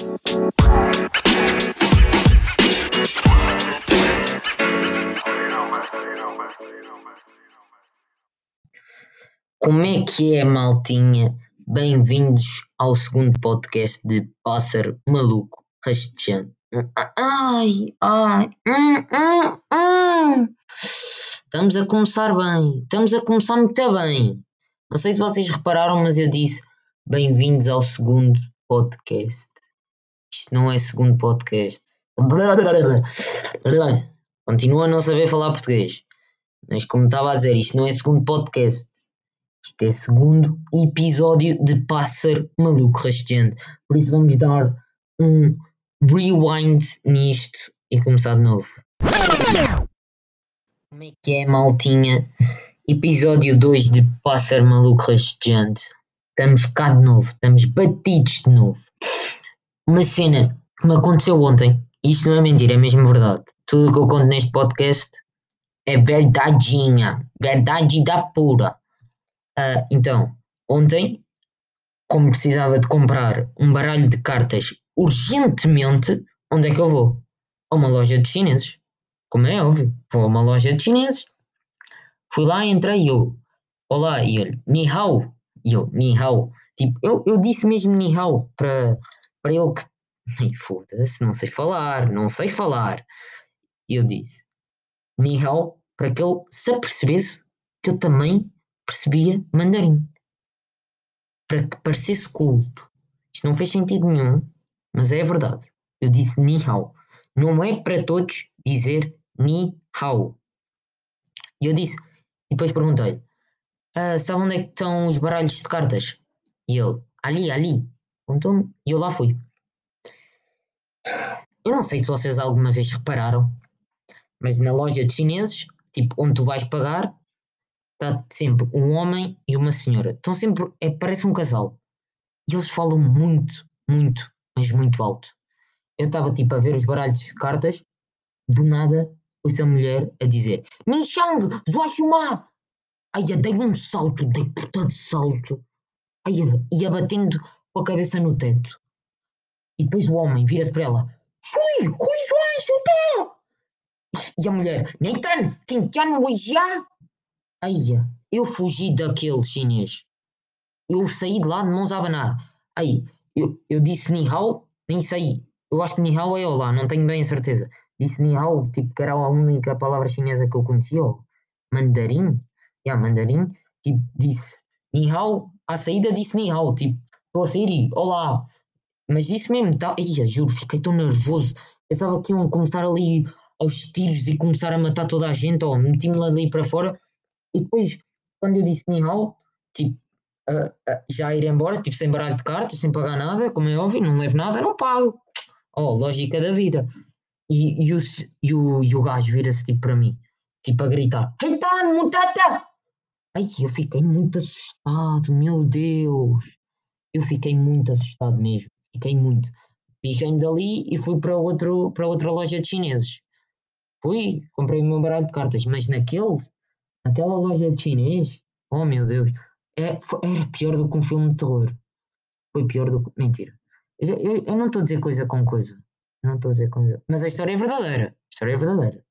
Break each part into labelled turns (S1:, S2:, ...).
S1: Como é que é, maltinha? Bem-vindos ao segundo podcast de Pássaro Maluco Rastejante. Ai, ai, hum, hum, hum. Estamos a começar bem, estamos a começar muito bem. Não sei se vocês repararam, mas eu disse bem-vindos ao segundo podcast. Isto não é segundo podcast. Continuo a não saber falar português. Mas como estava a dizer, isto não é segundo podcast. Isto é segundo episódio de Pássaro Maluco Rastejante. Por isso vamos dar um rewind nisto e começar de novo. Como é que é, maltinha? Episódio 2 de Pássaro Maluco Rastejante. Estamos cá de novo, estamos batidos de novo. Uma cena que me aconteceu ontem, isto não é mentira, é mesmo verdade. Tudo o que eu conto neste podcast é verdadeinha, verdade da pura. Uh, então, ontem, como precisava de comprar um baralho de cartas urgentemente, onde é que eu vou? A uma loja de chineses. Como é óbvio, vou a uma loja de chineses. Fui lá, entrei eu. Olá, e ele, ni hao. E eu, ni hao. Tipo, eu, eu disse mesmo ni hao para, para ele que. Ai, foda-se, não sei falar, não sei falar. E eu disse ni hao para que ele se apercebesse que eu também percebia mandarim. Para que parecesse culto. Isto não fez sentido nenhum, mas é verdade. Eu disse ni hao. Não é para todos dizer ni hao. E eu disse, e depois perguntei-lhe, ah, sabe onde é que estão os baralhos de cartas? E ele, ali, ali. Contou-me e eu lá fui. Eu não sei se vocês alguma vez repararam, mas na loja de chineses, tipo, onde tu vais pagar, está sempre um homem e uma senhora. Estão sempre, é, parece um casal. E eles falam muito, muito, mas muito alto. Eu estava tipo a ver os baralhos de cartas, do nada ouço a mulher a dizer Nishang, Zuashuma! Ai, eu dei um salto, dei puta de salto. Ai, ia batendo com a cabeça no teto. E depois o homem vira-se para ela Fui, Rui Zuashuma! E a mulher, Nathan, Tintian Wijia! Ai, eu fugi daquele chinês. Eu saí de lá de mãos a abanar. Aí, eu, eu disse ni hao, nem sei. Eu acho que ni hao é olá, não tenho bem a certeza. Disse ni hao, tipo que era a única palavra chinesa que eu conhecia, ou mandarim. Yeah, mandarim. Tipo, disse ni hao, à saída disse ni hao, tipo, estou a e olá. Mas disse mesmo, tá, ia, juro, fiquei tão nervoso. Estava aqui a começar ali aos tiros e começar a matar toda a gente, ó, meti-me ali para fora e depois, quando eu disse ni hao, tipo, uh, uh, já ir embora, tipo, sem baralho de cartas, sem pagar nada, como é óbvio, não levo nada, não pago. Oh, lógica da vida. E, e, o, e, o, e o gajo vira-se tipo para mim, tipo a gritar: Reitan, mutata! Ai, eu fiquei muito assustado, meu Deus! Eu fiquei muito assustado mesmo, fiquei muito. Piquei-me dali e fui para, outro, para outra loja de chineses. Fui, comprei o meu baralho de cartas, mas naquele Aquela loja de chinês, oh meu Deus, é, foi, era pior do que um filme de terror. Foi pior do que. Mentira. Eu, eu, eu não estou a dizer coisa com coisa. Não estou a dizer coisa. Mas a história é verdadeira. A história é verdadeira.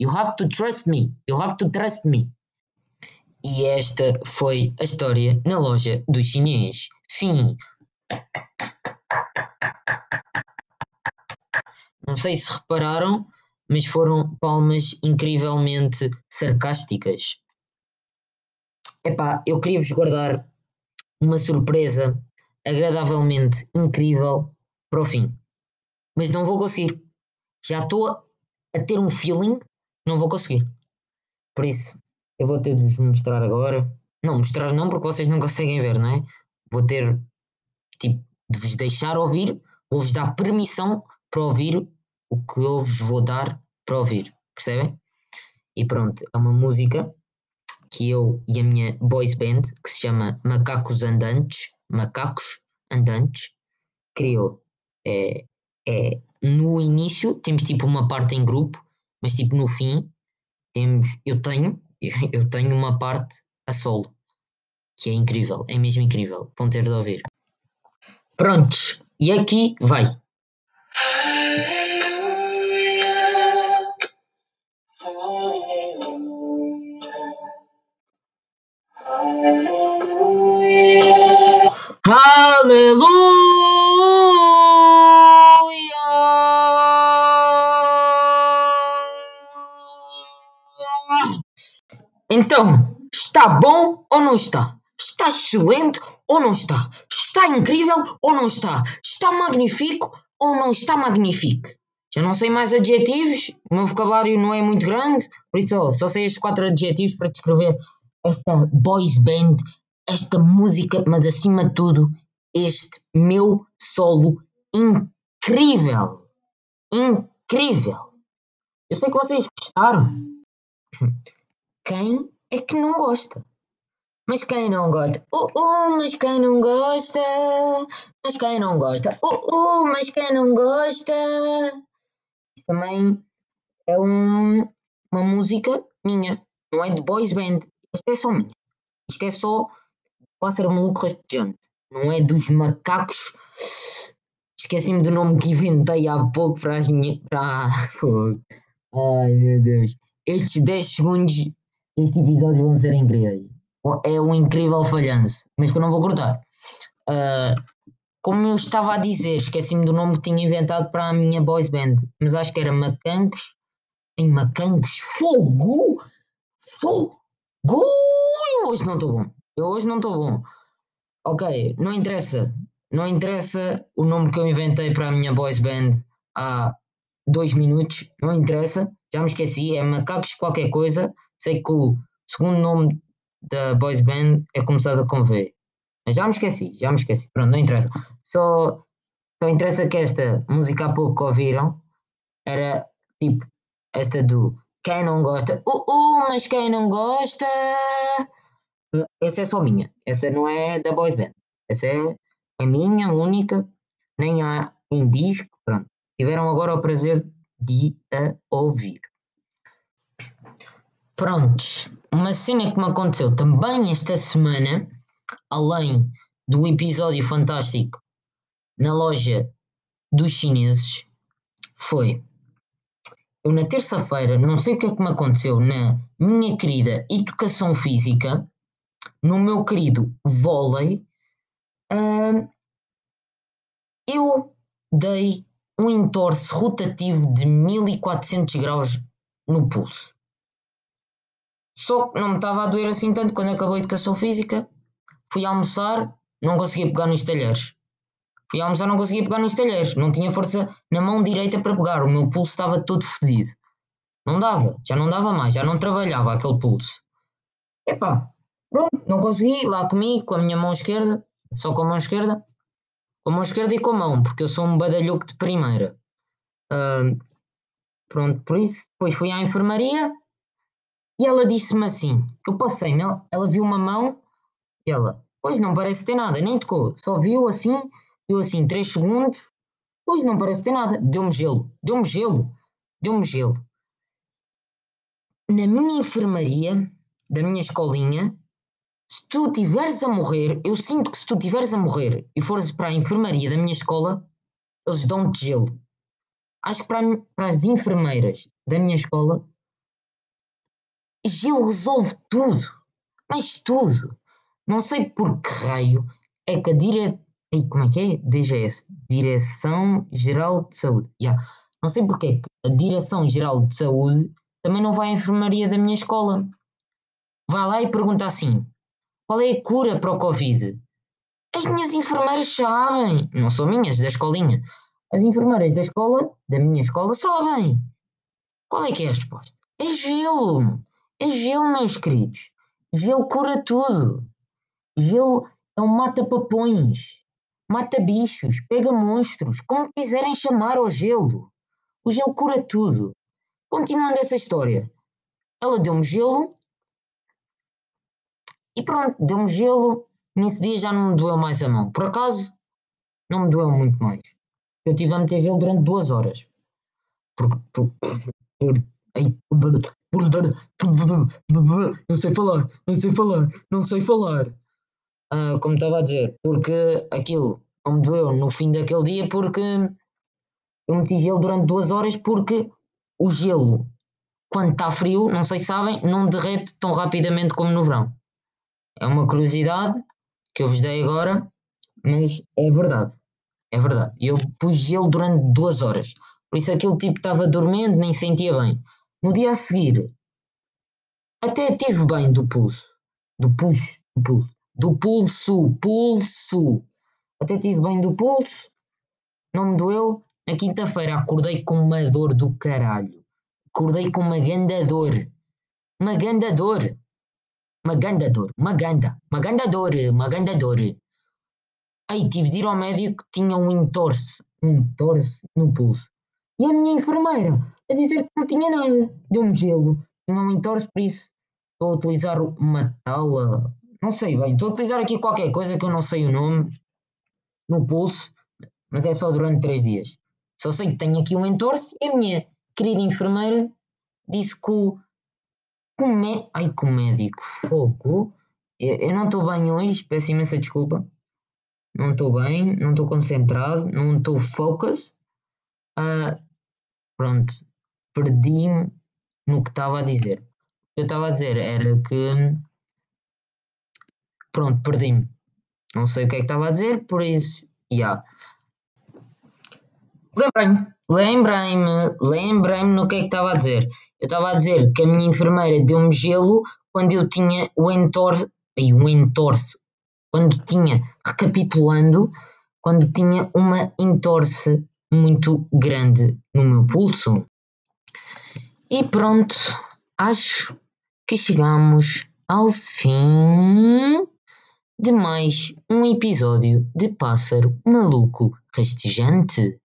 S1: You have to trust me. You have to trust me. E esta foi a história na loja do chinês. Fim. Não sei se repararam, mas foram palmas incrivelmente sarcásticas. Epá, eu queria-vos guardar uma surpresa agradavelmente incrível para o fim. Mas não vou conseguir. Já estou a ter um feeling, não vou conseguir. Por isso, eu vou ter de vos mostrar agora. Não, mostrar não, porque vocês não conseguem ver, não é? Vou ter, tipo, de vos deixar ouvir, vou-vos dar permissão para ouvir o que eu vos vou dar para ouvir, percebem? E pronto, é uma música que eu e a minha boys band, que se chama Macacos Andantes, Macacos Andantes, criou. É, é, no início temos tipo uma parte em grupo, mas tipo no fim temos, eu tenho, eu tenho uma parte a solo, que é incrível, é mesmo incrível, vão ter de ouvir. Prontos, e aqui vai. Aleluia! Então, está bom ou não está? Está excelente ou não está? Está incrível ou não está? Está magnífico ou não está magnífico? Já não sei mais adjetivos, o meu vocabulário não é muito grande, por isso só sei os quatro adjetivos para descrever esta boys band, esta música, mas acima de tudo, este meu solo incrível. Incrível. Eu sei que vocês gostaram. Quem é que não gosta? Mas quem não gosta? Uh, uh, mas quem não gosta? Mas quem não gosta? Uh, uh, mas quem não gosta? Também é um, uma música minha, não é de boys band. Isto é só minha. Isto é só pássaro maluco rastejante. Não é dos macacos. Esqueci-me do nome que inventei há pouco para as minhas. Para... Ai meu Deus. Estes 10 segundos deste episódio vão ser incríveis. É um incrível falhanço, mas que eu não vou cortar. Uh, como eu estava a dizer, esqueci-me do nome que tinha inventado para a minha boys band, mas acho que era Macancos. Em Macancos? Fogo! Fogo! Hoje não estou bom. Eu hoje não estou bom. Ok, não interessa. Não interessa o nome que eu inventei para a minha boys band há dois minutos. Não interessa. Já me esqueci. É Macacos qualquer coisa. Sei que o segundo nome da boys band é começado com V. Mas já me esqueci, já me esqueci. Pronto, não interessa. Só, só interessa que esta música há pouco que ouviram era tipo esta do quem não gosta, uh, uh, mas quem não gosta. Essa é só minha. Essa não é da boys band. Essa é a minha única. Nem há em disco. Pronto. Tiveram agora o prazer de a ouvir. Prontos. Uma cena que me aconteceu também esta semana, além do episódio fantástico na loja dos chineses, foi. Eu na terça-feira, não sei o que é que me aconteceu na minha querida educação física, no meu querido vôlei, uh, eu dei um entorce rotativo de 1400 graus no pulso. Só que não me estava a doer assim tanto quando acabou a educação física. Fui almoçar, não conseguia pegar nos talheres. Fui almoçar, não conseguia pegar nos talheres. Não tinha força na mão direita para pegar. O meu pulso estava todo fedido. Não dava, já não dava mais, já não trabalhava aquele pulso. Epá, pronto, não consegui. Lá comi com a minha mão esquerda, só com a mão esquerda. Com a mão esquerda e com a mão, porque eu sou um badalhoco de primeira. Uh, pronto, por isso. Depois fui à enfermaria e ela disse-me assim: eu passei, ela, ela viu uma mão e ela, pois não parece ter nada, nem tocou, só viu assim, viu assim 3 segundos, pois não parece ter nada, deu-me gelo, deu-me gelo, deu-me gelo. Na minha enfermaria, da minha escolinha, se tu tiveres a morrer, eu sinto que se tu tiveres a morrer e fores para a enfermaria da minha escola, eles dão-te gelo. Acho que para, para as enfermeiras da minha escola, Gil resolve tudo, mas tudo. Não sei por que raio é que a dire... como é que é? DGS, Direção Geral de Saúde. Yeah. Não sei porque é que a Direção Geral de Saúde também não vai à enfermaria da minha escola. Vai lá e pergunta assim: qual é a cura para o Covid? As minhas enfermeiras sabem, não são minhas, da escolinha. As enfermeiras da escola, da minha escola, sabem. Qual é que é a resposta? É gelo. É gelo, meus queridos. Gelo cura tudo. Gelo é um mata-papões, mata bichos, pega monstros, como quiserem chamar ao gelo. O gelo cura tudo. Continuando essa história, ela deu-me gelo e pronto, deu-me gelo. Nesse dia já não me doeu mais a mão. Por acaso, não me doeu muito mais. Eu tive a meter gelo durante duas horas. Por, por, por, não sei falar, não sei falar, não sei falar. Ah, como estava a dizer, porque aquilo não me doeu no fim daquele dia porque eu meti gelo durante duas horas porque o gelo, quando está frio, não sei se sabem, não derrete tão rapidamente como no verão. É uma curiosidade que eu vos dei agora, mas é verdade. É verdade. Eu pus gelo durante duas horas. Por isso aquele tipo estava dormente, nem sentia bem. No dia a seguir, até tive bem do pulso. Do pulso. Do pulso. Do pulso. Pulso. Até tive bem do pulso. Não me doeu. Na quinta-feira acordei com uma dor do caralho. Acordei com uma ganda dor. Uma ganda dor. Uma ganda dor. Uma ganda. Uma ganda dor. Uma ganda dor. Aí tive de ir ao médico que tinha um entorse. Um entorse no pulso. E a minha enfermeira a dizer que não tinha nada. Deu-me gelo. Um entorse, por isso estou a utilizar uma tala. Não sei bem. Estou a utilizar aqui qualquer coisa que eu não sei o nome. No pulso. Mas é só durante 3 dias. Só sei que tenho aqui um entorse e a minha querida enfermeira disse que o. Que o mé... Ai, que médico. Fogo. Eu, eu não estou bem hoje. Peço imensa desculpa. Não estou bem. Não estou concentrado. Não estou focus. Uh, pronto, perdi-me no que estava a dizer. O que eu estava a dizer era que. Pronto, perdi-me. Não sei o que é que estava a dizer, por isso. Yeah. Lembrei-me, lembrei-me, lembrei-me no que é que estava a dizer. Eu estava a dizer que a minha enfermeira deu-me gelo quando eu tinha o entorse. Aí, o entorse. Quando tinha, recapitulando, quando tinha uma entorse muito grande no meu pulso. E pronto, acho que chegamos ao fim de mais um episódio de Pássaro Maluco Rastejante.